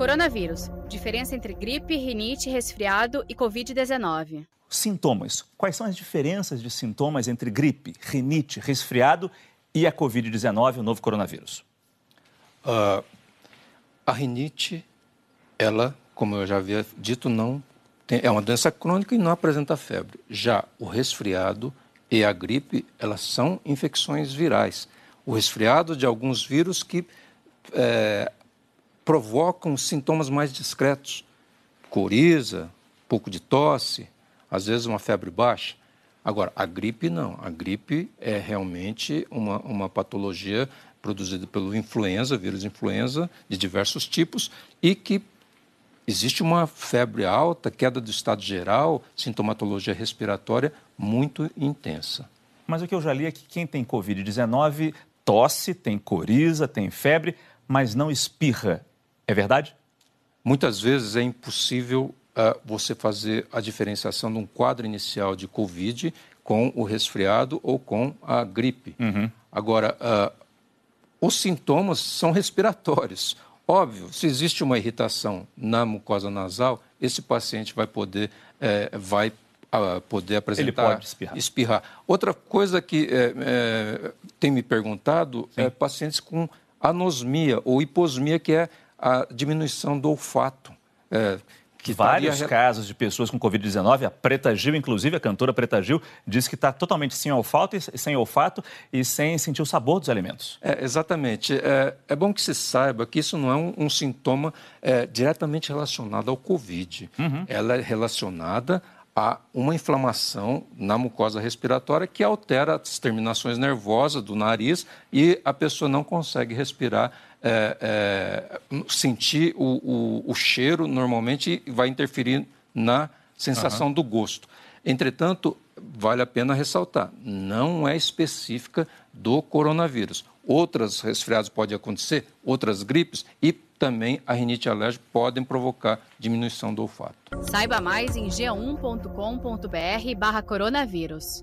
Coronavírus. Diferença entre gripe, rinite, resfriado e Covid-19. Sintomas. Quais são as diferenças de sintomas entre gripe, rinite, resfriado e a Covid-19, o novo coronavírus? Uh, a rinite, ela, como eu já havia dito, não tem, é uma doença crônica e não apresenta febre. Já o resfriado e a gripe, elas são infecções virais. O resfriado de alguns vírus que é, provocam sintomas mais discretos, coriza, pouco de tosse, às vezes uma febre baixa. Agora, a gripe não. A gripe é realmente uma, uma patologia produzida pelo influenza, vírus influenza de diversos tipos e que existe uma febre alta, queda do estado geral, sintomatologia respiratória muito intensa. Mas o que eu já li é que quem tem Covid-19 tosse, tem coriza, tem febre, mas não espirra. É verdade? Muitas vezes é impossível uh, você fazer a diferenciação de um quadro inicial de Covid com o resfriado ou com a gripe. Uhum. Agora, uh, os sintomas são respiratórios. Óbvio, se existe uma irritação na mucosa nasal, esse paciente vai poder, é, vai uh, poder apresentar. Ele pode espirrar. espirrar. Outra coisa que é, é, tem me perguntado Sim. é pacientes com anosmia ou hiposmia, que é a diminuição do olfato. É, que Vários estaria... casos de pessoas com Covid-19, a Preta Gil, inclusive, a cantora Preta Gil, disse que está totalmente sem olfato, e, sem olfato e sem sentir o sabor dos alimentos. É, exatamente. É, é bom que se saiba que isso não é um, um sintoma é, diretamente relacionado ao Covid. Uhum. Ela é relacionada a uma inflamação na mucosa respiratória que altera as terminações nervosas do nariz e a pessoa não consegue respirar é, é, sentir o, o, o, cheiro normalmente vai interferir na sensação uhum. do gosto. Entretanto, vale a pena ressaltar, não é específica do coronavírus. Outras resfriados podem acontecer, outras gripes e também a rinite alérgica podem provocar diminuição do olfato. Saiba mais em g1.com.br barra coronavírus.